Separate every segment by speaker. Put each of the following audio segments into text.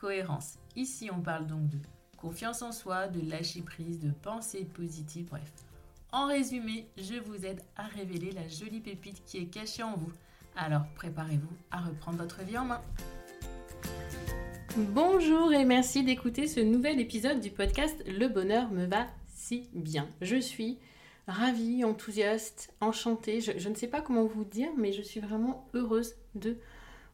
Speaker 1: cohérence. Ici, on parle donc de confiance en soi, de lâcher prise, de pensée positive, bref. En résumé, je vous aide à révéler la jolie pépite qui est cachée en vous. Alors préparez-vous à reprendre votre vie en main. Bonjour et merci d'écouter ce nouvel épisode du podcast Le bonheur me va si bien. Je suis ravie, enthousiaste, enchantée. Je, je ne sais pas comment vous dire, mais je suis vraiment heureuse de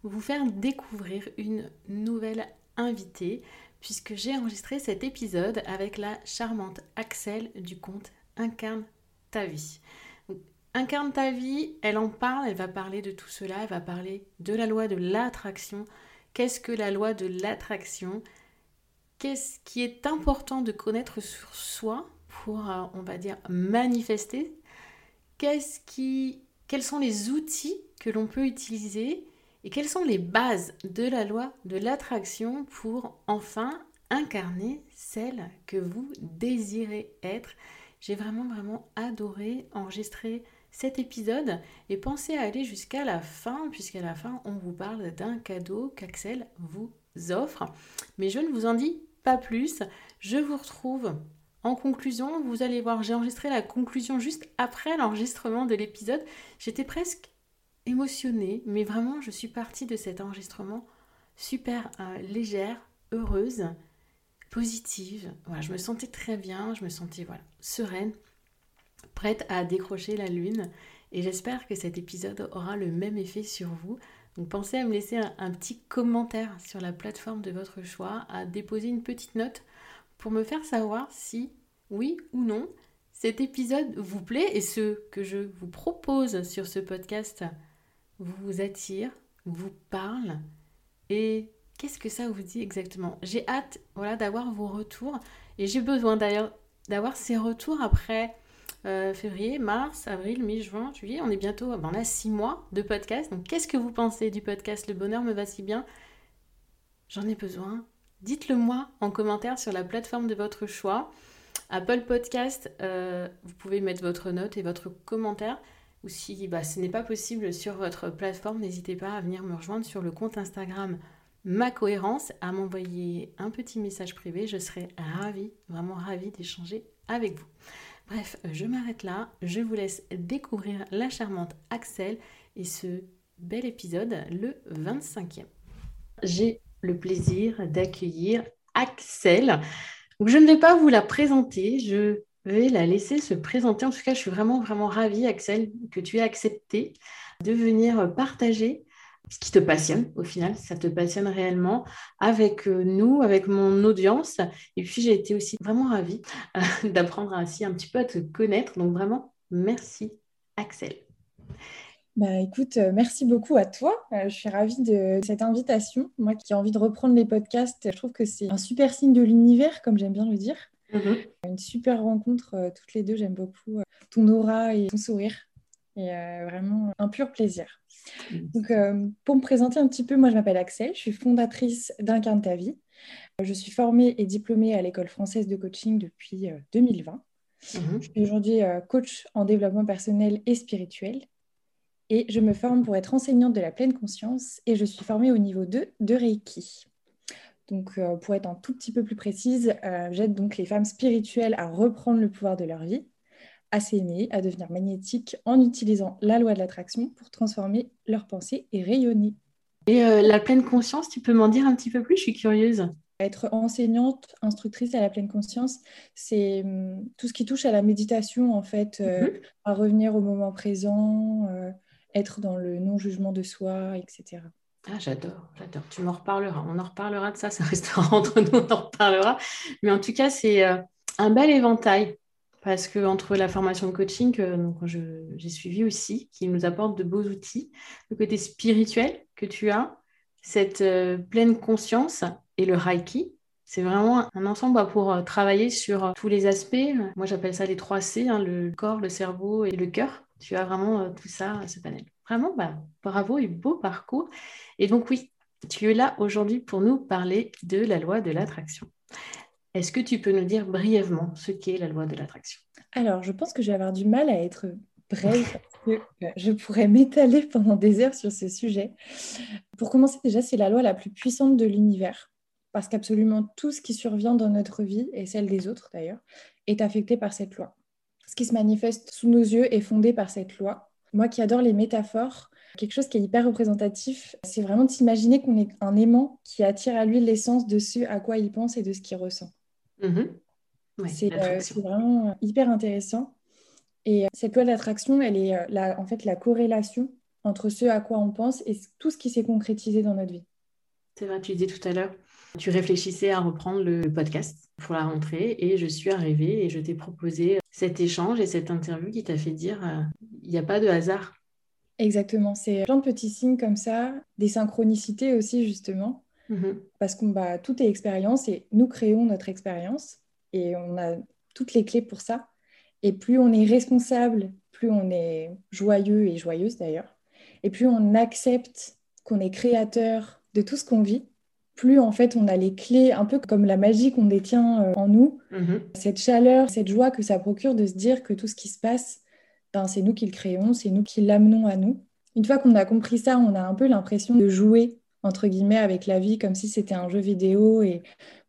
Speaker 1: vous faire découvrir une nouvelle invitée puisque j'ai enregistré cet épisode avec la charmante Axel du compte Incarne ta vie. Incarne ta vie, elle en parle, elle va parler de tout cela, elle va parler de la loi de l'attraction. Qu'est-ce que la loi de l'attraction? Qu'est-ce qui est important de connaître sur soi pour, euh, on va dire, manifester? Qu'est-ce qui, Quels sont les outils que l'on peut utiliser et quelles sont les bases de la loi de l'attraction pour enfin incarner celle que vous désirez être? J'ai vraiment vraiment adoré enregistrer cet épisode et pensez à aller jusqu'à la fin puisqu'à la fin on vous parle d'un cadeau qu'Axel vous offre. Mais je ne vous en dis pas plus. Je vous retrouve en conclusion. Vous allez voir, j'ai enregistré la conclusion juste après l'enregistrement de l'épisode. J'étais presque émotionnée, mais vraiment, je suis partie de cet enregistrement super euh, légère, heureuse, positive. Voilà, je me sentais très bien, je me sentais voilà, sereine, prête à décrocher la lune. Et j'espère que cet épisode aura le même effet sur vous. Donc pensez à me laisser un, petit commentaire sur la plateforme de votre choix, à déposer une petite note pour me faire savoir si, oui ou non, cet épisode vous plaît et ce que je vous propose sur ce podcast vous attire, vous parle et qu'est-ce que ça vous dit exactement? J'ai hâte voilà, d'avoir vos retours et j'ai besoin d'ailleurs d'avoir ces retours après euh, février, mars, avril, mai, juin, juillet. On est bientôt, ben on a six mois de podcast. Donc qu'est-ce que vous pensez du podcast? Le bonheur me va si bien? J'en ai besoin. Dites-le moi en commentaire sur la plateforme de votre choix. Apple Podcast, euh, vous pouvez mettre votre note et votre commentaire ou si bah, ce n'est pas possible sur votre plateforme, n'hésitez pas à venir me rejoindre sur le compte Instagram Ma Cohérence, à m'envoyer un petit message privé. Je serai ravie, vraiment ravie d'échanger avec vous. Bref, je m'arrête là. Je vous laisse découvrir la charmante Axel et ce bel épisode, le 25e. J'ai le plaisir d'accueillir Axel. je ne vais pas vous la présenter, je vais la laisser se présenter. En tout cas, je suis vraiment, vraiment ravie, Axel, que tu aies accepté de venir partager ce qui te passionne au final, ça te passionne réellement avec euh, nous, avec mon audience. Et puis j'ai été aussi vraiment ravie euh, d'apprendre ainsi un petit peu à te connaître. Donc vraiment, merci Axel.
Speaker 2: Bah écoute, euh, merci beaucoup à toi. je suis ravie de cette invitation. Moi qui ai envie de reprendre les podcasts, je trouve que c'est un super signe de l'univers, comme j'aime bien le dire. Mhm. Une super rencontre, euh, toutes les deux. J'aime beaucoup euh, ton aura et ton sourire. Et euh, vraiment un pur plaisir. Donc, pour me présenter un petit peu, moi je m'appelle Axel, je suis fondatrice d'Incarne ta vie. Je suis formée et diplômée à l'école française de coaching depuis 2020. Mhm. Je suis aujourd'hui coach en développement personnel et spirituel. Et je me forme pour être enseignante de la pleine conscience et je suis formée au niveau 2 de Reiki. Donc, euh, pour être un tout petit peu plus précise, euh, j'aide donc les femmes spirituelles à reprendre le pouvoir de leur vie, à s'aimer, à devenir magnétiques en utilisant la loi de l'attraction pour transformer leurs pensées et rayonner.
Speaker 1: Et euh, la pleine conscience, tu peux m'en dire un petit peu plus? Je suis curieuse.
Speaker 2: Être enseignante, instructrice à la pleine conscience, c'est hum, tout ce qui touche à la méditation, en fait, mhm. à revenir au moment présent, être dans le non-jugement de soi, etc.
Speaker 1: Ah, j'adore, j'adore. Tu m'en reparleras. On en reparlera de ça, ça restera entre nous, on en reparlera. Mais en tout cas, c'est euh, un bel éventail parce que entre la formation de coaching que j'ai suivi aussi, qui nous apporte de beaux outils, le côté spirituel que tu as, cette euh, pleine conscience et le Reiki, c'est vraiment un ensemble pour euh, travailler sur tous les aspects. Moi, j'appelle ça les trois C, hein, le corps, le cerveau et le cœur. Tu as vraiment tout ça, ce panel. Vraiment, bah, bravo et beau parcours. Et donc, oui, tu es là aujourd'hui pour nous parler de la loi de l'attraction. Est-ce que tu peux nous dire brièvement ce qu'est la loi de l'attraction?
Speaker 2: Alors, je pense que je vais avoir du mal à être brève euh, je pourrais m'étaler pendant des heures sur ce sujet. Pour commencer, déjà, c'est la loi la plus puissante de l'univers parce qu'absolument tout ce qui survient dans notre vie, et celle des autres d'ailleurs, est affecté par cette loi. Ce qui se manifeste sous nos yeux est fondé par cette loi. Moi qui adore les métaphores, quelque chose qui est hyper représentatif, c'est vraiment de s'imaginer qu'on est un aimant qui attire à lui l'essence de ce à quoi il pense et de ce qu'il ressent. Mhm. Euh, c'est vraiment hyper intéressant. Et euh, cette loi d'attraction, elle est euh, la, en fait la corrélation entre ce à quoi on pense et tout ce qui s'est concrétisé dans notre vie.
Speaker 1: C'est vrai, tu disais tout à l'heure, tu réfléchissais à reprendre le podcast pour la rentrée et je suis arrivée et je t'ai proposé cet échange et cette interview qui t'a fait dire il n'y a pas de hasard.
Speaker 2: Exactement, c'est plein de petits signes comme ça, des synchronicités aussi justement, mhm. parce que bah, tout est expérience et nous créons notre expérience et on a toutes les clés pour ça. Et plus on est responsable, plus on est joyeux et joyeuse d'ailleurs, et plus on accepte qu'on est créateur de tout ce qu'on vit, plus en fait on a les clés, un peu comme la magie qu'on détient euh, en nous, mhm. cette chaleur, cette joie que ça procure de se dire que tout ce qui se passe, ben, c'est nous qui le créons, c'est nous qui l'amenons à nous. Une fois qu'on a compris ça, on a un peu l'impression de jouer entre guillemets avec la vie comme si c'était un jeu vidéo et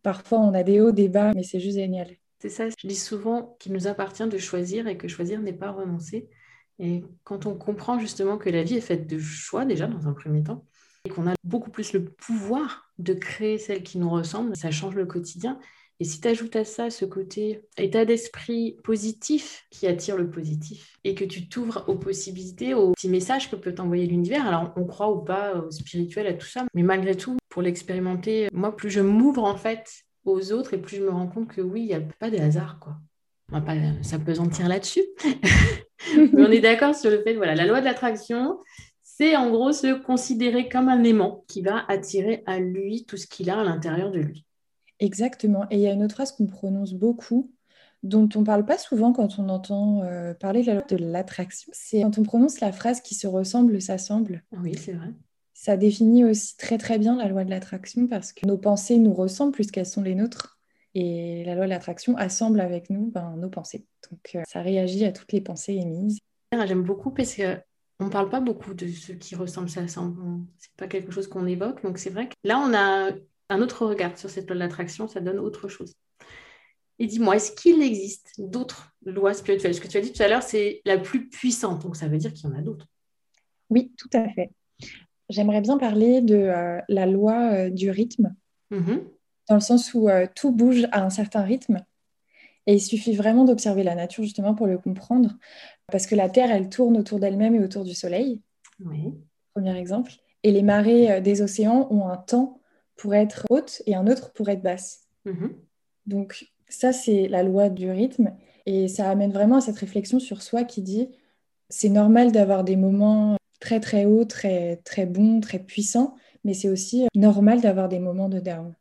Speaker 2: parfois on a des hauts, des bas, mais c'est juste génial.
Speaker 1: C'est ça, je dis souvent qu'il nous appartient de choisir et que choisir n'est pas renoncer. Et quand on comprend justement que la vie est faite de choix déjà dans un premier temps, et qu'on a beaucoup plus le pouvoir de créer celle qui nous ressemble, ça change le quotidien. Et si tu ajoutes à ça ce côté état d'esprit positif qui attire le positif et que tu t'ouvres aux possibilités, aux petits messages que peut t'envoyer l'univers, alors on croit ou pas au spirituel, à tout ça, mais malgré tout, pour l'expérimenter, moi, plus je m'ouvre en fait aux autres et plus je me rends compte que oui, il n'y a pas de hasard, quoi. On va pas s'apesantir là-dessus. mais on est d'accord sur le fait, voilà, la loi de l'attraction, c'est en gros se considérer comme un aimant qui va attirer à lui tout ce qu'il a à l'intérieur de lui.
Speaker 2: Exactement. Et il y a une autre phrase qu'on prononce beaucoup, dont on ne parle pas souvent quand on entend euh, parler de la loi de l'attraction. C'est quand on prononce la phrase qui se ressemble s'assemble.
Speaker 1: Oui, c'est vrai.
Speaker 2: Ça définit aussi très très bien la loi de l'attraction parce que nos pensées nous ressemblent puisqu'elles sont les nôtres. Et la loi de l'attraction assemble avec nous ben, nos pensées. Donc euh, ça réagit à toutes les pensées émises.
Speaker 1: J'aime beaucoup parce que on ne parle pas beaucoup de ce qui ressemble, ça semble. C'est pas quelque chose qu'on évoque. Donc c'est vrai que là, on a un autre regard sur cette loi de l'attraction, ça donne autre chose. Et dis-moi, est-ce qu'il existe d'autres lois spirituelles? Ce que tu as dit tout à l'heure, c'est la plus puissante. Donc ça veut dire qu'il y en a d'autres.
Speaker 2: Oui, tout à fait. J'aimerais bien parler de euh, la loi euh, du rythme, mm-hmm. dans le sens où euh, tout bouge à un certain rythme. Et il suffit vraiment d'observer la nature justement pour le comprendre, parce que la Terre, elle tourne autour d'elle-même et autour du Soleil. Oui. Premier exemple. Et les marées des océans ont un temps pour être haute et un autre pour être basse. Mm-hmm. Donc ça, c'est la loi du rythme. Et ça amène vraiment à cette réflexion sur soi qui dit, c'est normal d'avoir des moments très très hauts, très, très bons, très puissants, mais c'est aussi normal d'avoir des moments de down.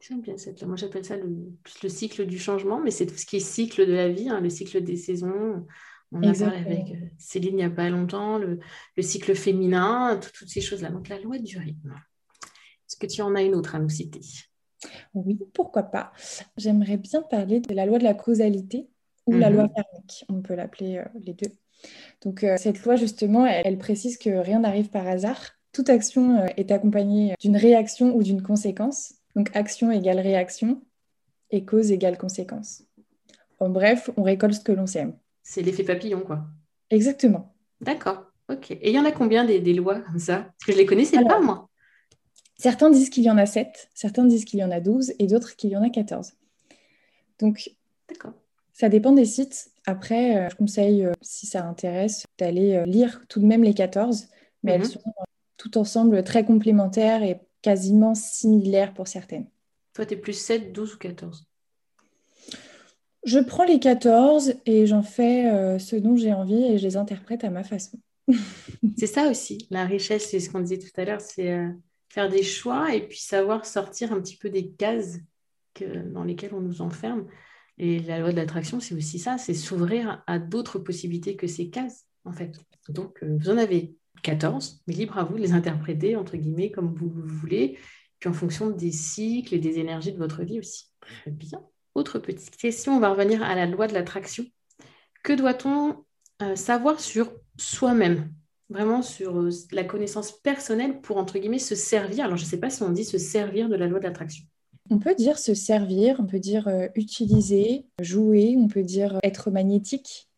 Speaker 1: J'aime bien cette Moi, j'appelle ça le, le, cycle du changement, mais c'est tout ce qui est cycle de la vie, hein, le cycle des saisons. On a parlé avec euh, Céline il n'y a pas longtemps, le, le cycle féminin, toutes ces choses-là. Donc, la loi du rythme. Est-ce que tu en as une autre à nous citer?
Speaker 2: Oui, pourquoi pas. J'aimerais bien parler de la loi de la causalité ou la loi mhm. karmique. On peut l'appeler euh, les deux. Donc, euh, cette loi, justement, elle, précise que rien n'arrive par hasard. Toute action est accompagnée d'une réaction ou d'une conséquence. Donc action égale réaction et cause égale conséquence. En bref, on récolte ce que l'on sème.
Speaker 1: C'est l'effet papillon, quoi.
Speaker 2: Exactement.
Speaker 1: D'accord, ok. Et il y en a combien des, lois comme ça? Parce que je les connaissais pas, moi.
Speaker 2: Certains disent qu'il y en a 7, certains disent qu'il y en a 12 et d'autres qu'il y en a 14. Donc, ça dépend des sites. Après, euh, je conseille, euh, si ça intéresse, d'aller euh, lire tout de même les 14, mais elles mhm. sont tout ensemble très complémentaires et quasiment similaires pour certaines.
Speaker 1: Toi, tu es plus 7, 12 ou 14
Speaker 2: Je prends les 14 et j'en fais euh, ce dont j'ai envie et je les interprète à ma façon.
Speaker 1: c'est ça aussi, la richesse, c'est ce qu'on disait tout à l'heure, c'est euh, faire des choix et puis savoir sortir un petit peu des cases dans lesquelles on nous enferme. Et la loi de l'attraction, c'est aussi ça, c'est s'ouvrir à d'autres possibilités que ces cases, en fait. Donc, euh, vous en avez 14, mais libre à vous de les interpréter, entre guillemets, comme vous voulez, puis en fonction des cycles et des énergies de votre vie aussi. Très bien. Autre petite question, on va revenir à la loi de l'attraction. Que doit-on euh, savoir sur soi-même? Vraiment sur euh, la connaissance personnelle pour, entre guillemets, se servir. Alors, je ne sais pas si on dit se servir de la loi de l'attraction.
Speaker 2: On peut dire se servir, on peut dire euh, utiliser, jouer, on peut dire être magnétique.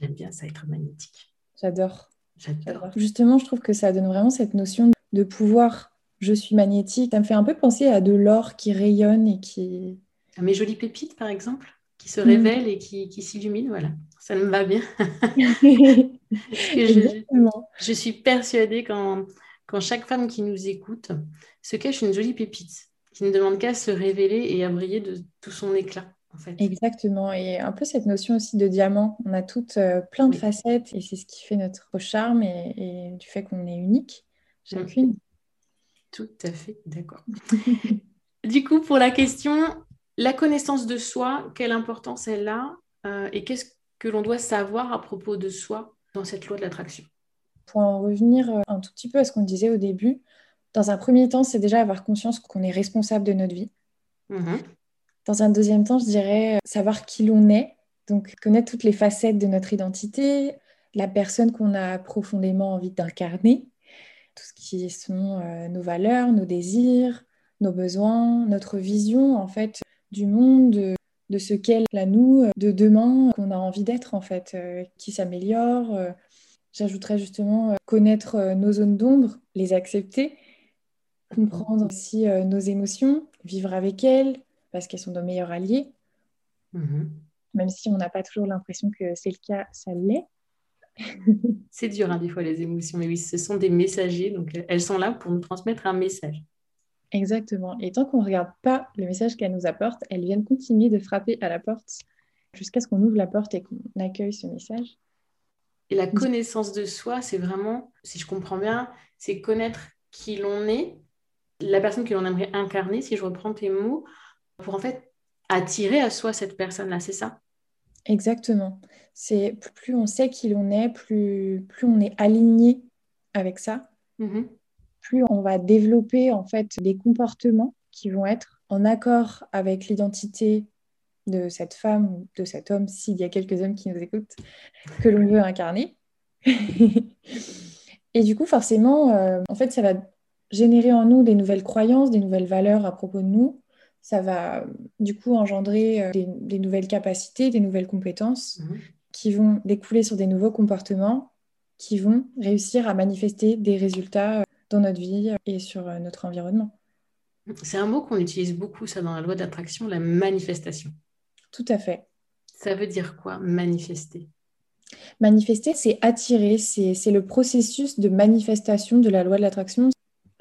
Speaker 1: J'aime bien ça, être magnétique.
Speaker 2: J'adore.
Speaker 1: J'adore.
Speaker 2: Justement, je trouve que ça donne vraiment cette notion de pouvoir. Je suis magnétique. Ça me fait un peu penser à de l'or qui rayonne et qui.
Speaker 1: À mes jolies pépites, par exemple, qui se révèlent et qui, qui s'illuminent. Voilà, ça me va bien. je, je, suis persuadée quand, quand chaque femme qui nous écoute se cache une jolie pépite qui ne demande qu'à se révéler et à briller de tout son éclat.
Speaker 2: Exactement, et un peu cette notion aussi de diamant. On a toutes euh, plein de facettes et c'est ce qui fait notre charme et, du fait qu'on est unique, chacune.
Speaker 1: Tout à fait, d'accord. du coup, pour la question, la connaissance de soi, quelle importance elle a euh, et qu'est-ce que l'on doit savoir à propos de soi dans cette loi de l'attraction?
Speaker 2: Pour en revenir euh, un tout petit peu à ce qu'on disait au début, dans un premier temps, c'est déjà avoir conscience qu'on est responsable de notre vie. Mhm. Dans un deuxième temps, je dirais euh, savoir qui l'on est, donc connaître toutes les facettes de notre identité, la personne qu'on a profondément envie d'incarner, tout ce qui sont euh, nos valeurs, nos désirs, nos besoins, notre vision en fait du monde, de, ce qu'est la nous de demain qu'on a envie d'être en fait, euh, qui s'améliore. J'ajouterais justement connaître nos zones d'ombre, les accepter, comprendre aussi nos émotions, vivre avec elles, parce qu'elles sont nos meilleurs alliés. Mhm. Même si on n'a pas toujours l'impression que c'est le cas, ça l'est.
Speaker 1: c'est dur hein, des fois les émotions, mais oui, ce sont des messagers, donc elles sont là pour nous transmettre un message.
Speaker 2: Exactement. Et tant qu'on ne regarde pas le message qu'elles nous apportent, elles viennent continuer de frapper à la porte jusqu'à ce qu'on ouvre la porte et qu'on accueille ce message.
Speaker 1: Et la connaissance de soi, c'est vraiment, si je comprends bien, c'est connaître qui l'on est, la personne que l'on aimerait incarner, si je reprends tes mots, pour en fait attirer à soi cette personne-là, c'est ça?
Speaker 2: Exactement. C'est plus on sait qui l'on est, plus, plus on est aligné avec ça, mm-hmm. plus on va développer en fait des comportements qui vont être en accord avec l'identité de cette femme ou de cet homme, s'il y a quelques hommes qui nous écoutent, que l'on veut incarner. Et du coup, forcément, euh, en fait, ça va générer en nous des nouvelles croyances, des nouvelles valeurs à propos de nous, ça va du coup engendrer euh, des, nouvelles capacités, des nouvelles compétences mhm. qui vont découler sur des nouveaux comportements qui vont réussir à manifester des résultats euh, dans notre vie et sur euh, notre environnement.
Speaker 1: C'est un mot qu'on utilise beaucoup, ça, dans la loi d'attraction, la manifestation.
Speaker 2: Tout à fait.
Speaker 1: Ça veut dire quoi, manifester?
Speaker 2: Manifester, c'est attirer, c'est le processus de manifestation de la loi de l'attraction.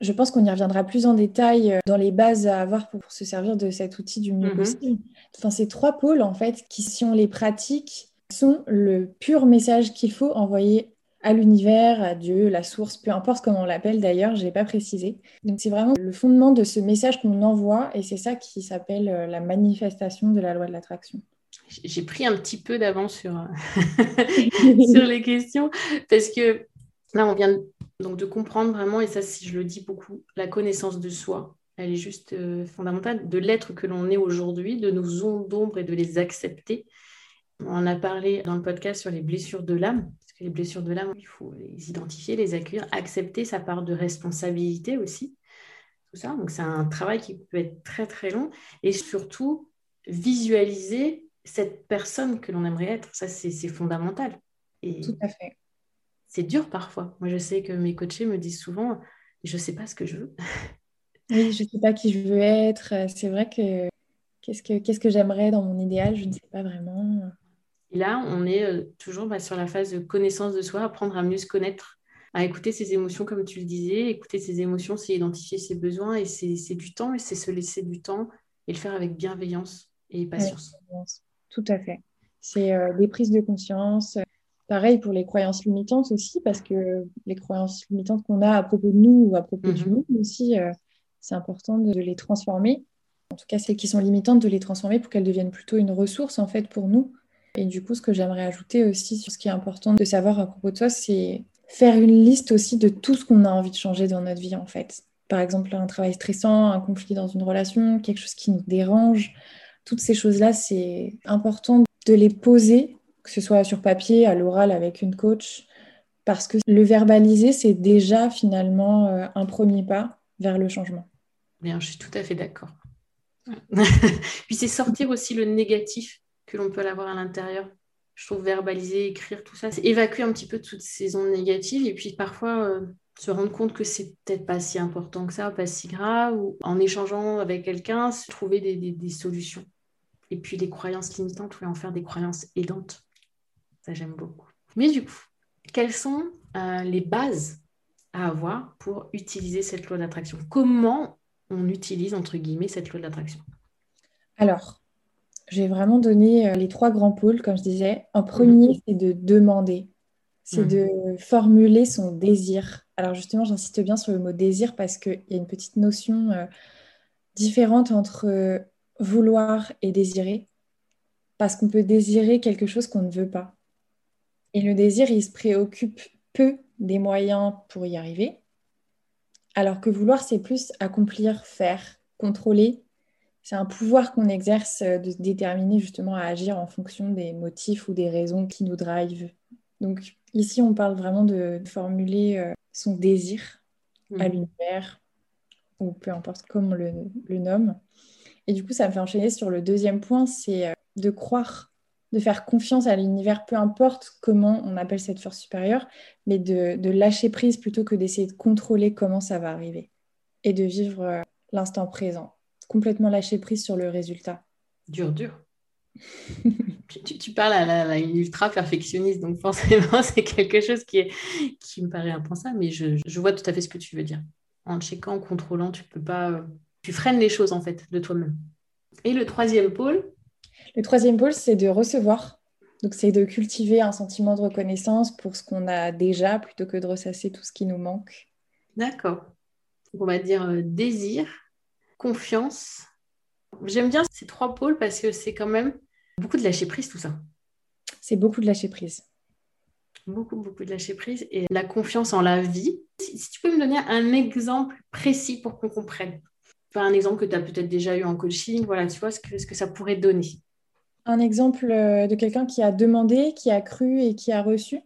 Speaker 2: Je pense qu'on y reviendra plus en détail euh, dans les bases à avoir pour, se servir de cet outil du mieux mhm. possible. Enfin, ces trois pôles, en fait, qui, si on les pratique, sont le pur message qu'il faut envoyer à l'univers, à Dieu, la source, peu importe comment on l'appelle d'ailleurs, je n'ai pas précisé. Donc c'est vraiment le fondement de ce message qu'on envoie et c'est ça qui s'appelle euh, la manifestation de la loi de l'attraction.
Speaker 1: J'ai pris un petit peu d'avance sur, sur les questions parce que là, on vient donc de comprendre vraiment, et ça si je le dis beaucoup, la connaissance de soi, elle est juste euh, fondamentale, de l'être que l'on est aujourd'hui, de nos ondes d'ombre et de les accepter. On a parlé dans le podcast sur les blessures de l'âme, parce que les blessures de l'âme, il faut les identifier, les accueillir, accepter sa part de responsabilité aussi. Tout ça. Donc c'est un travail qui peut être très très long et surtout visualiser cette personne que l'on aimerait être. Ça, c'est fondamental.
Speaker 2: Et... Tout à fait
Speaker 1: c'est dur parfois. Moi, je sais que mes coachés me disent souvent, je ne sais pas ce que je veux.
Speaker 2: oui, je ne sais pas qui je veux être. C'est vrai que qu'est-ce que, qu'est-ce que j'aimerais dans mon idéal, je ne sais pas vraiment.
Speaker 1: Et là, on est euh, toujours bah, sur la phase de connaissance de soi, apprendre à mieux se connaître, à écouter ses émotions, comme tu le disais. Écouter ses émotions, c'est identifier ses besoins et c'est, du temps, et c'est se laisser du temps et le faire avec bienveillance et patience.
Speaker 2: tout à fait. C'est euh, des prises de conscience, Pareil pour les croyances limitantes aussi, parce que les croyances limitantes qu'on a à propos de nous ou à propos du mhm. monde aussi, euh, c'est important de les transformer. En tout cas, celles qui sont limitantes, de les transformer pour qu'elles deviennent plutôt une ressource en fait pour nous. Et du coup, ce que j'aimerais ajouter aussi sur ce qui est important de savoir à propos de toi, c'est faire une liste aussi de tout ce qu'on a envie de changer dans notre vie en fait. Par exemple, un travail stressant, un conflit dans une relation, quelque chose qui nous dérange. Toutes ces choses-là, c'est important de les poser que ce soit sur papier, à l'oral avec une coach, parce que le verbaliser, c'est déjà finalement euh, un premier pas vers le changement.
Speaker 1: Bien, je suis tout à fait d'accord. Puis c'est sortir aussi le négatif que l'on peut avoir à l'intérieur. Je trouve verbaliser, écrire, tout ça, c'est évacuer un petit peu toutes ces ondes négatives et puis parfois euh, se rendre compte que c'est peut-être pas si important que ça, pas si grave, ou en échangeant avec quelqu'un, trouver des, solutions. Et puis les croyances limitantes, oui, en faire des croyances aidantes j'aime beaucoup. Mais du coup, quelles sont euh, les bases à avoir pour utiliser cette loi d'attraction? Comment on utilise, entre guillemets, cette loi d'attraction?
Speaker 2: Alors, j'ai vraiment donné euh, les trois grands pôles, comme je disais. En premier, mhm. c'est de demander, c'est mhm. de formuler son désir. Alors justement, j'insiste bien sur le mot désir parce qu'il y a une petite notion euh, différente entre vouloir et désirer. Parce qu'on peut désirer quelque chose qu'on ne veut pas. Et le désir, il se préoccupe peu des moyens pour y arriver, alors que vouloir, c'est plus accomplir, faire, contrôler. C'est un pouvoir qu'on exerce de se déterminer justement à agir en fonction des motifs ou des raisons qui nous drivent. Donc ici, on parle vraiment de formuler euh, son désir à mmh. l'univers, ou peu importe comment on le, le nomme. Et du coup, ça me fait enchaîner sur le deuxième point, c'est euh, de croire de faire confiance à l'univers, peu importe comment on appelle cette force supérieure, mais de, lâcher prise plutôt que d'essayer de contrôler comment ça va arriver et de vivre euh, l'instant présent, complètement lâcher prise sur le résultat.
Speaker 1: Dur, dur. tu, parles à, une ultra perfectionniste, donc forcément c'est quelque chose qui, est, qui me paraît impensable, mais je, je, vois tout à fait ce que tu veux dire. En checkant, en contrôlant, tu peux pas, euh, tu freines les choses en fait de toi-même. Et le troisième pôle,
Speaker 2: le troisième pôle, c'est de recevoir. Donc, c'est de cultiver un sentiment de reconnaissance pour ce qu'on a déjà plutôt que de ressasser tout ce qui nous manque.
Speaker 1: D'accord. On va dire euh, désir, confiance. J'aime bien ces trois pôles parce que c'est quand même beaucoup de lâcher prise, tout ça.
Speaker 2: C'est beaucoup de lâcher prise.
Speaker 1: Beaucoup, beaucoup de lâcher prise et la confiance en la vie. Si, tu peux me donner un exemple précis pour qu'on comprenne. Enfin, un exemple que tu as peut-être déjà eu en coaching, voilà, tu vois ce que, ce que ça pourrait donner
Speaker 2: un exemple euh, de quelqu'un qui a demandé, qui a cru et qui a reçu?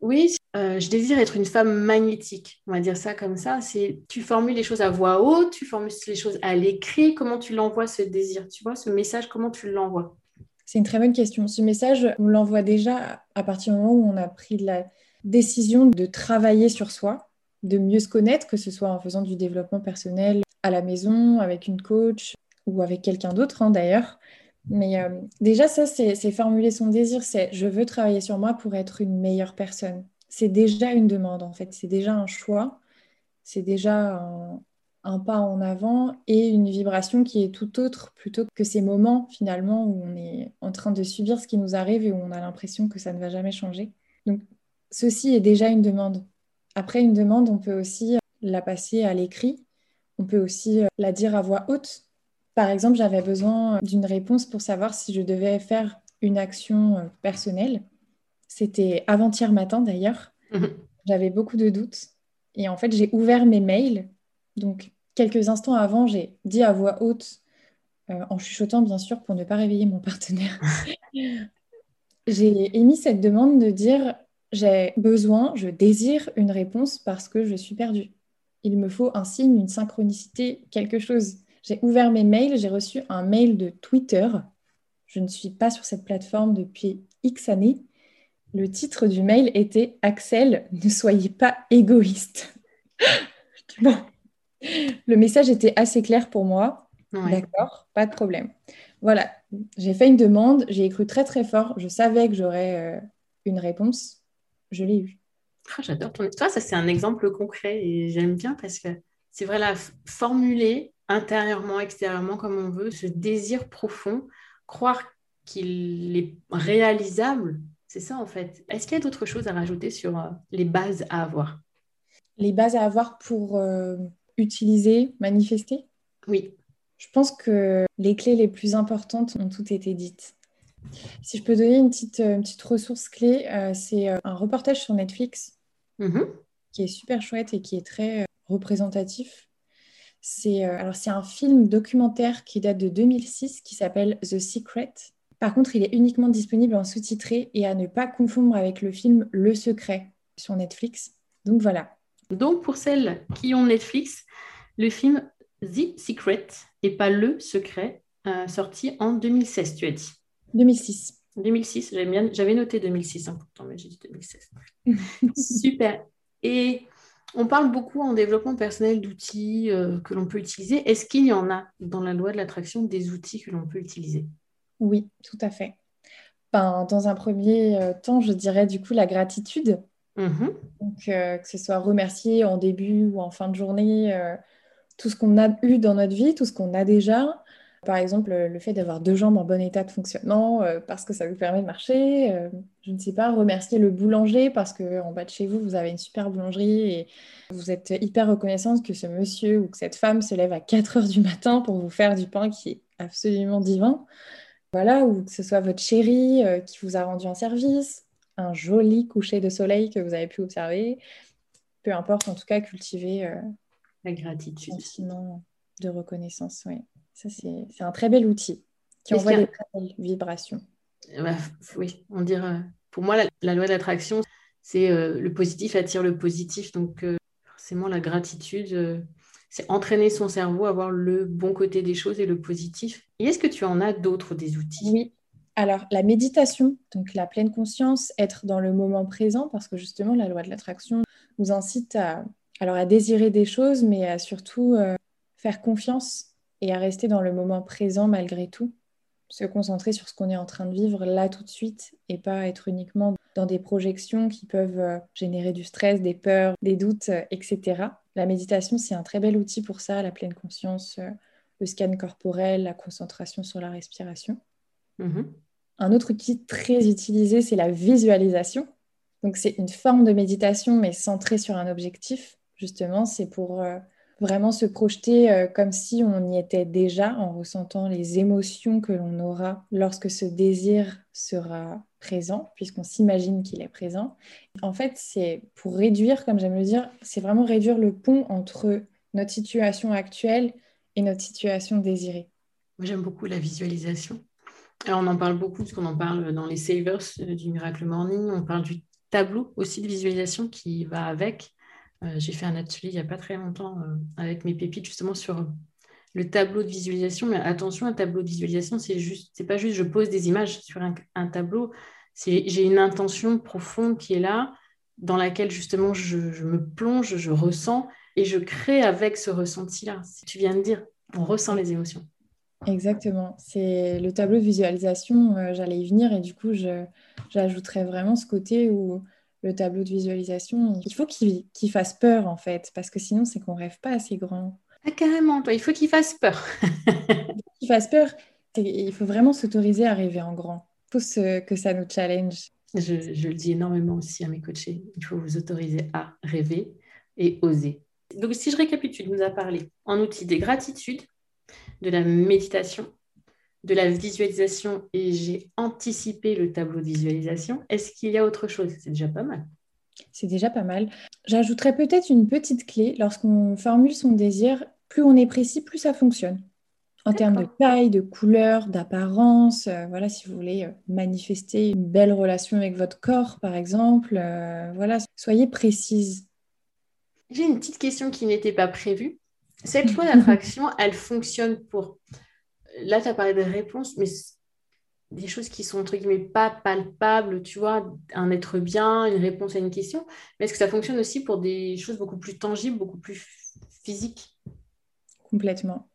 Speaker 1: Oui, euh, je désire être une femme magnétique, on va dire ça comme ça. C'est tu formules les choses à voix haute, tu formules les choses à l'écrit. Comment tu l'envoies ce désir? Tu vois, ce message, comment tu l'envoies?
Speaker 2: C'est une très bonne question. Ce message, on l'envoie déjà à partir du moment où on a pris la décision de travailler sur soi, de mieux se connaître, que ce soit en faisant du développement personnel à la maison, avec une coach ou avec quelqu'un d'autre hein, d'ailleurs. Mais euh, déjà, ça, c'est formuler son désir, c'est je veux travailler sur moi pour être une meilleure personne. C'est déjà une demande, en fait. C'est déjà un choix. C'est déjà un, pas en avant et une vibration qui est tout autre plutôt que ces moments, finalement, où on est en train de subir ce qui nous arrive et où on a l'impression que ça ne va jamais changer. Donc, ceci est déjà une demande. Après une demande, on peut aussi la passer à l'écrit. On peut aussi la dire à voix haute par exemple, j'avais besoin d'une réponse pour savoir si je devais faire une action euh, personnelle. C'était avant-hier matin d'ailleurs. Mhm. J'avais beaucoup de doutes. Et en fait, j'ai ouvert mes mails. Donc, quelques instants avant, j'ai dit à voix haute, euh, en chuchotant bien sûr pour ne pas réveiller mon partenaire, j'ai émis cette demande de dire j'ai besoin, je désire une réponse parce que je suis perdue. Il me faut un signe, une synchronicité, quelque chose. J'ai ouvert mes mails, j'ai reçu un mail de Twitter. Je ne suis pas sur cette plateforme depuis X années. Le titre du mail était Axel, ne soyez pas égoïste. bon. Le message était assez clair pour moi. D'accord, pas de problème. Voilà, j'ai fait une demande, j'ai cru très très fort, je savais que j'aurais euh, une réponse, je l'ai eue.
Speaker 1: Ah, j'adore ton histoire, ça c'est un exemple concret et j'aime bien parce que c'est vrai, la formuler intérieurement, extérieurement, comme on veut, ce désir profond, croire qu'il est réalisable, C'est ça en fait. Est-ce qu'il y a d'autres choses à rajouter sur euh, les bases à avoir?
Speaker 2: Les bases à avoir pour euh, utiliser, manifester?
Speaker 1: Oui.
Speaker 2: Je pense que les clés les plus importantes ont toutes été dites. Si je peux donner une petite, une petite ressource clé, c'est un reportage sur Netflix mm-hmm. qui est super chouette et qui est très représentatif. C'est alors c'est un film documentaire qui date de 2006 qui s'appelle The Secret. Par contre, il est uniquement disponible en sous-titré et à ne pas confondre avec le film Le Secret sur Netflix. Donc voilà.
Speaker 1: Donc pour celles qui ont Netflix, le film The Secret et pas Le Secret, euh, sorti en 2016, tu as dit.
Speaker 2: 2006.
Speaker 1: 2006, j'avais noté 2006 hein, pourtant, mais j'ai dit 2016. Super. Et on parle beaucoup en développement personnel d'outils euh, que l'on peut utiliser. Est-ce qu'il y en a dans la loi de l'attraction des outils que l'on peut utiliser?
Speaker 2: Oui, tout à fait. Ben, dans un premier euh, temps, je dirais du coup la gratitude. Mm-hmm. Donc, euh, que ce soit remercier en début ou en fin de journée euh, tout ce qu'on a eu dans notre vie, tout ce qu'on a déjà. Par exemple, le fait d'avoir deux jambes en bon état de fonctionnement parce que ça vous permet de marcher. je ne sais pas, remercier le boulanger parce qu'en bas de chez vous, vous avez une super boulangerie et vous êtes hyper reconnaissante que ce monsieur ou que cette femme se lève à 4 heures du matin pour vous faire du pain qui est absolument divin. Voilà, ou que ce soit votre chéri euh, qui vous a rendu un service, un joli coucher de soleil que vous avez pu observer. Peu importe, en tout cas, cultiver euh,
Speaker 1: la gratitude.
Speaker 2: sentiment de reconnaissance. Oui, ça c'est un très bel outil qui envoie des très belles vibrations.
Speaker 1: Bah, oui, on dirait. Pour moi, la, loi d'attraction, c'est euh, le positif attire le positif. Donc, forcément, la gratitude c'est entraîner son cerveau à voir le bon côté des choses et le positif. Et est-ce que tu en as d'autres, des outils?
Speaker 2: Oui. Alors, la méditation, donc la pleine conscience, être dans le moment présent, parce que justement, la loi de l'attraction nous incite à, alors, à désirer des choses, mais à surtout euh, faire confiance et à rester dans le moment présent malgré tout. Se concentrer sur ce qu'on est en train de vivre là tout de suite et pas être uniquement dans des projections qui peuvent euh, générer du stress, des peurs, des doutes, euh, etc. La méditation, c'est un très bel outil pour ça, la pleine conscience, euh, le scan corporel, la concentration sur la respiration. Mm-hmm. Un autre outil très utilisé, c'est la visualisation. Donc, c'est une forme de méditation, mais centrée sur un objectif. Justement, c'est pour vraiment se projeter euh, comme si on y était déjà en ressentant les émotions que l'on aura lorsque ce désir sera présent, puisqu'on s'imagine qu'il est présent. En fait, c'est pour réduire, comme j'aime le dire, c'est vraiment réduire le pont entre notre situation actuelle et notre situation désirée.
Speaker 1: Moi, j'aime beaucoup la visualisation. Alors, on en parle beaucoup, parce qu'on en parle dans les Savers euh, du Miracle Morning. On parle du tableau aussi de visualisation qui va avec. Euh, j'ai fait un atelier il n'y a pas très longtemps euh, avec mes pépites justement sur le tableau de visualisation. Mais attention, un tableau de visualisation, c'est juste, c'est pas juste je pose des images sur un, tableau. C'est j'ai une intention profonde qui est là, dans laquelle justement je, me plonge, je ressens et je crée avec ce ressenti-là. Si tu viens de dire, on ressent les émotions.
Speaker 2: Exactement. C'est le tableau de visualisation, euh, j'allais y venir et du coup, j'ajouterais vraiment ce côté où le tableau de visualisation, il faut qu'il fasse peur en fait, parce que sinon c'est qu'on rêve pas assez grand.
Speaker 1: Ah, carrément, toi, il faut qu'il fasse peur.
Speaker 2: qu'il fasse peur, il faut vraiment s'autoriser à rêver en grand. Il faut que ça nous challenge.
Speaker 1: Je, je, le dis énormément aussi à mes coachés, il faut vous autoriser à rêver et oser. Donc si je récapitule, nous a parlé en outil des gratitudes, de la méditation, de la visualisation et j'ai anticipé le tableau de visualisation. Est-ce qu'il y a autre chose? C'est déjà pas mal.
Speaker 2: C'est déjà pas mal. J'ajouterais peut-être une petite clé. Lorsqu'on formule son désir, plus on est précis, plus ça fonctionne. En termes de taille, de couleur, d'apparence, euh, voilà, si vous voulez euh, manifester une belle relation avec votre corps, par exemple, euh, voilà, soyez précise.
Speaker 1: J'ai une petite question qui n'était pas prévue. Cette loi d'attraction, elle fonctionne pour là, tu as parlé des réponses, mais des choses qui sont entre guillemets pas palpables, tu vois, un être bien, une réponse à une question. Mais est-ce que ça fonctionne aussi pour des choses beaucoup plus tangibles, beaucoup plus physiques?
Speaker 2: Complètement.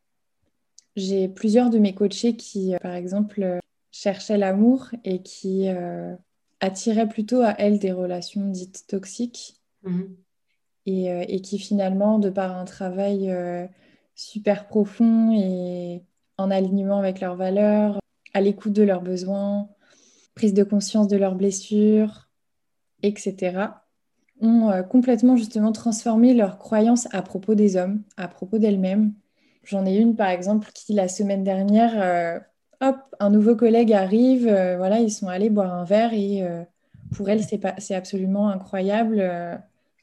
Speaker 2: J'ai plusieurs de mes coachés qui, euh, par exemple, euh, cherchaient l'amour et qui euh, attiraient plutôt à elles des relations dites toxiques. Mmh. Et, et, qui finalement, de par un travail super profond et en alignement avec leurs valeurs, à l'écoute de leurs besoins, prise de conscience de leurs blessures, etc., ont euh, complètement justement transformé leurs croyances à propos des hommes, à propos d'elles-mêmes. J'en ai une par exemple qui la semaine dernière, euh, hop, un nouveau collègue arrive, euh, voilà, ils sont allés boire un verre et pour elle c'est absolument incroyable.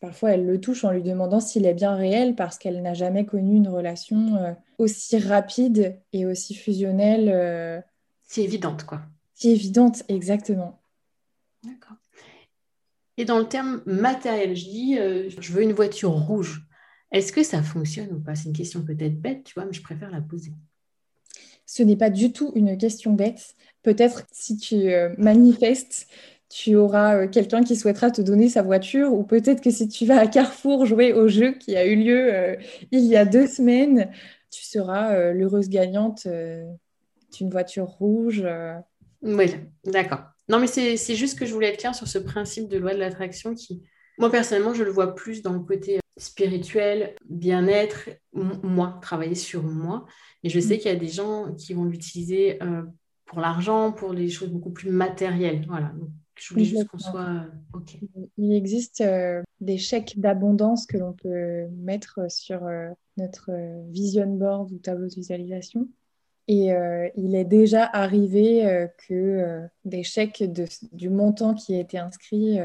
Speaker 2: parfois elle le touche en lui demandant s'il est bien réel parce qu'elle n'a jamais connu une relation aussi rapide et aussi fusionnelle.
Speaker 1: si évidente quoi.
Speaker 2: Si évidente, exactement.
Speaker 1: D'accord. Et dans le terme matériel, je dis, euh, je veux une voiture rouge. Est-ce que ça fonctionne ou pas? C'est une question peut-être bête, tu vois, mais je préfère la poser.
Speaker 2: Ce n'est pas du tout une question bête. Peut-être si tu euh, manifestes, tu auras euh, quelqu'un qui souhaitera te donner sa voiture, ou peut-être que si tu vas à Carrefour jouer au jeu qui a eu lieu il y a deux semaines, tu seras l'heureuse gagnante d'une voiture rouge.
Speaker 1: Oui, d'accord. Non, mais c'est juste que je voulais être claire sur ce principe de loi de l'attraction qui, moi personnellement, je le vois plus dans le côté euh, spirituel, bien-être, moi, travailler sur moi. Et je sais mm. qu'il y a des gens qui vont l'utiliser euh, pour l'argent, pour des choses beaucoup plus matérielles. Voilà. Donc, je voulais juste qu'on soit euh, OK.
Speaker 2: Il existe des chèques d'abondance que l'on peut mettre sur notre vision board ou tableau de visualisation. Et euh, il est déjà arrivé euh, que euh, des chèques du montant qui a été inscrit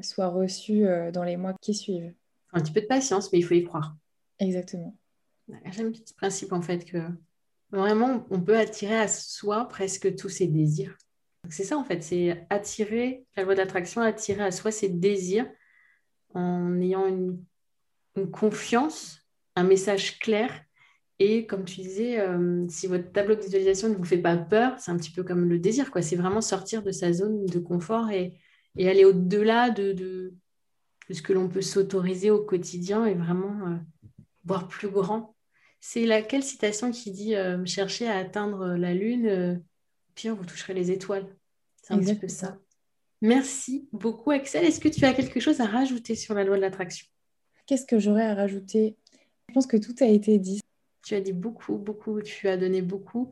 Speaker 2: soient reçus dans les mois qui suivent.
Speaker 1: Un petit peu de patience, mais il faut y croire.
Speaker 2: Exactement.
Speaker 1: J'aime ce principe en fait que vraiment on peut attirer à soi presque tous ses désirs. C'est ça en fait, c'est attirer, la loi d'attraction, attirer à soi ses désirs en ayant une confiance, un message clair et comme tu disais, euh, si votre tableau de visualisation ne vous fait pas peur, c'est un petit peu comme le désir. quoi. C'est vraiment sortir de sa zone de confort et, aller au-delà de, ce que l'on peut s'autoriser au quotidien et vraiment euh, voir plus grand. C'est laquelle citation qui dit euh, Cherchez à atteindre la lune, pire, vous toucherez les étoiles. C'est un petit peu ça. Merci beaucoup, Axel. Est-ce que tu as quelque chose à rajouter sur la loi de l'attraction?
Speaker 2: Qu'est-ce que j'aurais à rajouter? Je pense que tout a été dit.
Speaker 1: Tu as dit beaucoup, beaucoup, tu as donné beaucoup,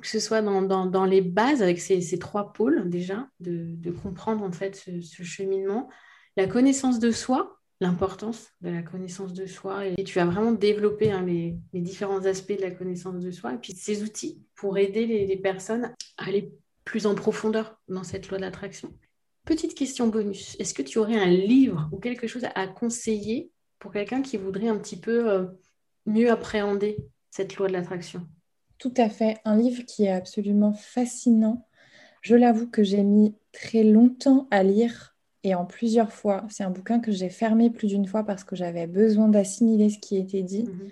Speaker 1: que ce soit dans, les bases avec ces, trois pôles déjà, de, comprendre en fait ce, cheminement, la connaissance de soi, l'importance de la connaissance de soi, et tu as vraiment développé hein, les, différents aspects de la connaissance de soi, et puis ces outils pour aider les, personnes à aller plus en profondeur dans cette loi d'attraction. Petite question bonus, est-ce que tu aurais un livre ou quelque chose à conseiller pour quelqu'un qui voudrait un petit peu... Euh, mieux appréhender cette loi de l'attraction?
Speaker 2: Tout à fait. Un livre qui est absolument fascinant. Je l'avoue que j'ai mis très longtemps à lire et en plusieurs fois. C'est un bouquin que j'ai fermé plus d'une fois parce que j'avais besoin d'assimiler ce qui était dit. Mhm.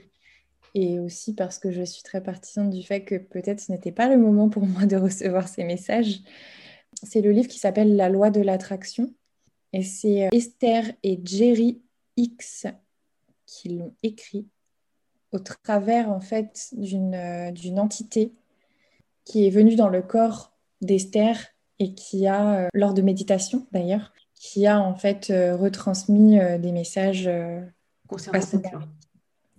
Speaker 2: Et aussi parce que je suis très partisane du fait que peut-être ce n'était pas le moment pour moi de recevoir ces messages. C'est le livre qui s'appelle La loi de l'attraction. Et c'est Esther et Jerry X qui l'ont écrit au travers en fait euh, d'une entité qui est venue dans le corps d'Esther et qui a, euh, lors de méditation d'ailleurs, qui a en fait euh, retransmis des messages
Speaker 1: à son mari.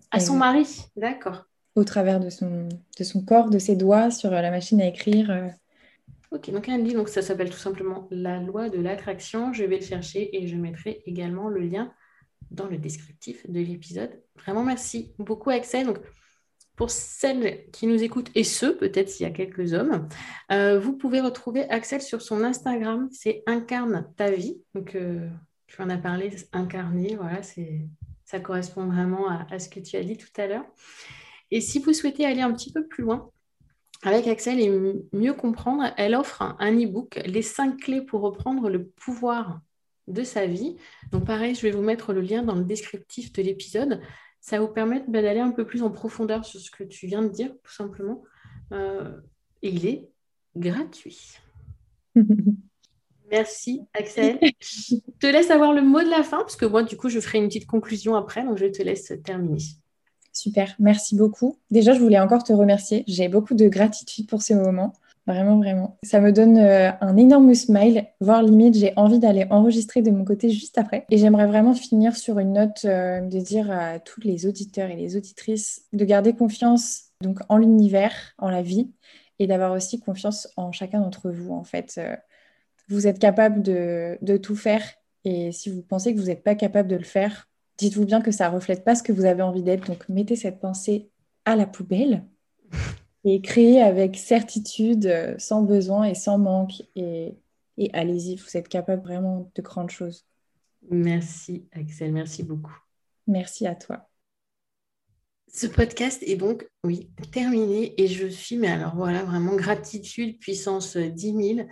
Speaker 1: À son mari, d'accord.
Speaker 2: Au travers de son, de son corps, de ses doigts sur la machine à écrire.
Speaker 1: Ok, donc dit, donc ça s'appelle tout simplement la loi de l'attraction. Je vais le chercher et je mettrai également le lien dans le descriptif de l'épisode. Vraiment merci beaucoup Axel. Donc, pour celles qui nous écoutent et ceux, peut-être s'il y a quelques hommes, euh, vous pouvez retrouver Axel sur son Instagram, c'est Incarne ta vie. Donc, euh, tu en as parlé, incarner, voilà, ça correspond vraiment à, à, ce que tu as dit tout à l'heure. Et si vous souhaitez aller un petit peu plus loin avec Axel et mieux comprendre, elle offre un e-book, les cinq clés pour reprendre le pouvoir de sa vie. Donc pareil, je vais vous mettre le lien dans le descriptif de l'épisode. Ça va vous permettre bah, d'aller un peu plus en profondeur sur ce que tu viens de dire, tout simplement. Euh, et il est gratuit. Merci Axel. Je te laisse avoir le mot de la fin, parce que moi, du coup, je ferai une petite conclusion après, donc je te laisse terminer.
Speaker 2: Super, merci beaucoup. Déjà, je voulais encore te remercier. J'ai beaucoup de gratitude pour ce moment. Vraiment, vraiment. Ça me donne euh, un énorme smile, voire limite, j'ai envie d'aller enregistrer de mon côté juste après. Et j'aimerais vraiment finir sur une note euh, de dire à tous les auditeurs et les auditrices de garder confiance donc en l'univers, en la vie, et d'avoir aussi confiance en chacun d'entre vous, en fait. Euh, vous êtes capable de, de tout faire. Et si vous pensez que vous n'êtes pas capable de le faire, dites-vous bien que ça ne reflète pas ce que vous avez envie d'être. Donc mettez cette pensée à la poubelle et créez avec certitude, euh, sans besoin et sans manque. Et, et allez-y, vous êtes capable vraiment de grandes choses.
Speaker 1: Merci Axel, merci beaucoup.
Speaker 2: Merci à toi.
Speaker 1: Ce podcast est donc, oui, terminé et je suis, mais alors voilà, vraiment gratitude, puissance 10 000.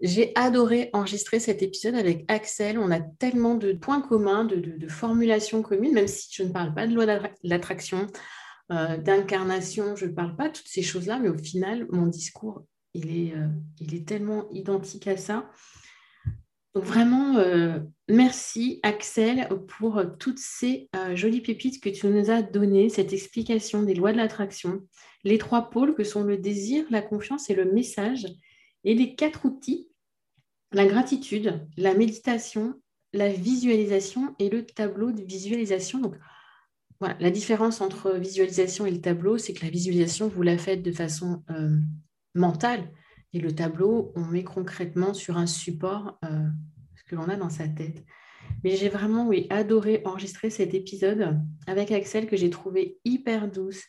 Speaker 1: J'ai adoré enregistrer cet épisode avec Axel. On a tellement de points communs, de, formulations communes, même si je ne parle pas de loi de l'attraction, euh, d'incarnation, je ne parle pas de toutes ces choses-là, mais au final, mon discours, il est, euh, il est tellement identique à ça. Donc vraiment, euh, merci Axel pour toutes ces jolies pépites que tu nous as données, cette explication des lois de l'attraction, les trois pôles que sont le désir, la confiance et le message, et les quatre outils, la gratitude, la méditation, la visualisation et le tableau de visualisation. Donc la différence entre visualisation et le tableau, c'est que la visualisation, vous la faites de façon euh, mentale et le tableau, on met concrètement sur un support euh, ce que l'on a dans sa tête. Mais j'ai vraiment adoré enregistrer cet épisode avec Axel que j'ai trouvé hyper douce,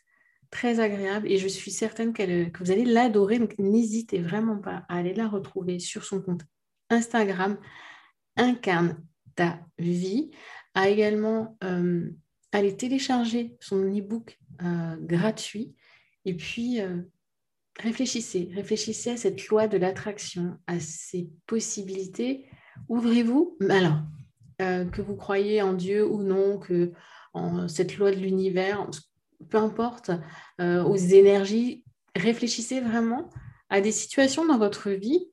Speaker 1: très agréable et je suis certaine que vous allez l'adorer. Donc n'hésitez vraiment pas à aller la retrouver sur son compte Instagram, incarne ta vie, à également euh, aller télécharger son e-book euh, gratuit et puis réfléchissez, réfléchissez à cette loi de l'attraction, à ces possibilités. Ouvrez-vous. Alors, euh, que vous croyez en Dieu ou non, que en cette loi de l'univers, peu importe, euh, aux énergies, réfléchissez vraiment à des situations dans votre vie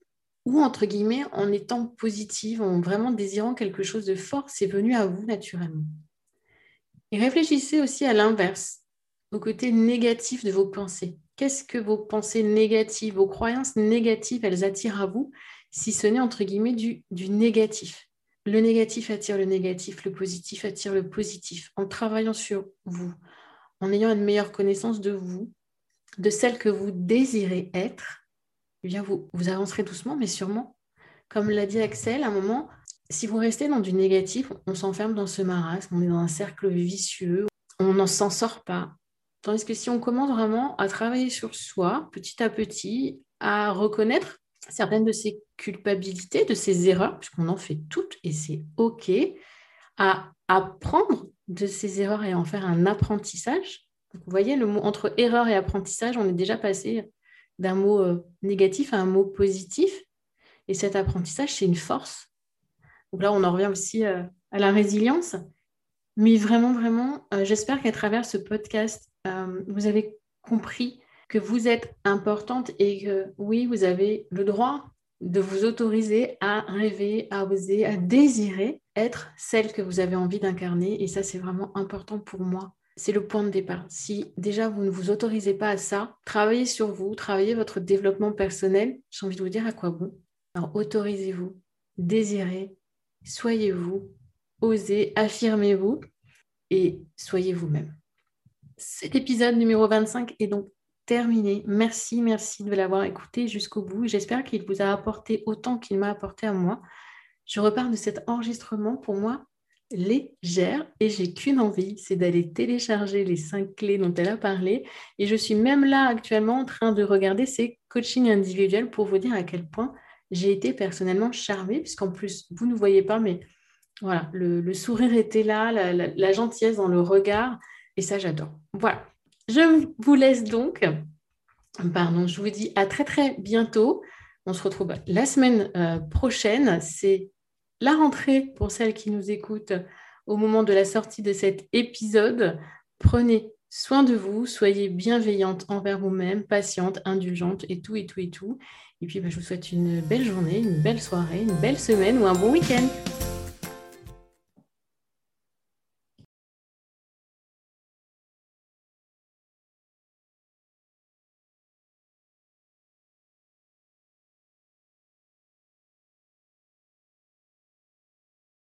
Speaker 1: où, entre guillemets, en étant positive, en vraiment désirant quelque chose de fort, c'est venu à vous naturellement. Et réfléchissez aussi à l'inverse, au côté négatif de vos pensées. Qu'est-ce que vos pensées négatives, vos croyances négatives, elles attirent à vous, si ce n'est entre guillemets du, négatif? Le négatif attire le négatif, le positif attire le positif. En travaillant sur vous, en ayant une meilleure connaissance de vous, de celle que vous désirez être, eh bien vous, vous avancerez doucement, mais sûrement. Comme l'a dit Axel, à un moment, si vous restez dans du négatif, on s'enferme dans ce marasme, on est dans un cercle vicieux, on n'en s'en sort pas. Tandis que si on commence vraiment à travailler sur soi, petit à petit, à reconnaître certaines de ses culpabilités, de ses erreurs, puisqu'on en fait toutes et c'est OK, à apprendre de ses erreurs et en faire un apprentissage. vous voyez, le mot entre erreur et apprentissage, on est déjà passé d'un mot euh, négatif à un mot positif. Et cet apprentissage, c'est une force. Donc là, on en revient aussi euh, à la résilience. Mais vraiment, vraiment, euh, j'espère qu'à travers ce podcast, euh, vous avez compris que vous êtes importante et que oui, vous avez le droit de vous autoriser à rêver, à oser, à désirer être celle que vous avez envie d'incarner. Et ça, c'est vraiment important pour moi. C'est le point de départ. Si déjà vous ne vous autorisez pas à ça, travaillez sur vous, travaillez votre développement personnel. J'ai envie de vous dire à quoi bon. Alors autorisez-vous, désirez, soyez vous, osez, affirmez-vous et soyez vous-même. Cet épisode numéro 25 est donc terminé. Merci, merci de l'avoir écouté jusqu'au bout. J'espère qu'il vous a apporté autant qu'il m'a apporté à moi. Je repars de cet enregistrement pour moi légère et j'ai qu'une envie, c'est d'aller télécharger les cinq clés dont elle a parlé. Et je suis même là actuellement en train de regarder ces coachings individuels pour vous dire à quel point j'ai été personnellement charmée, puisqu'en plus, vous ne voyez pas, mais voilà, le, sourire était là, la gentillesse dans le regard. Et ça, j'adore. Voilà. Je vous laisse donc. Pardon, je vous dis à très très bientôt. On se retrouve la semaine euh, prochaine. C'est la rentrée pour celles qui nous écoutent au moment de la sortie de cet épisode. Prenez soin de vous, soyez bienveillante envers vous-même, patiente, indulgente et tout et tout et tout. Et puis, bah, je vous souhaite une belle journée, une belle soirée, une belle semaine ou un bon week-end.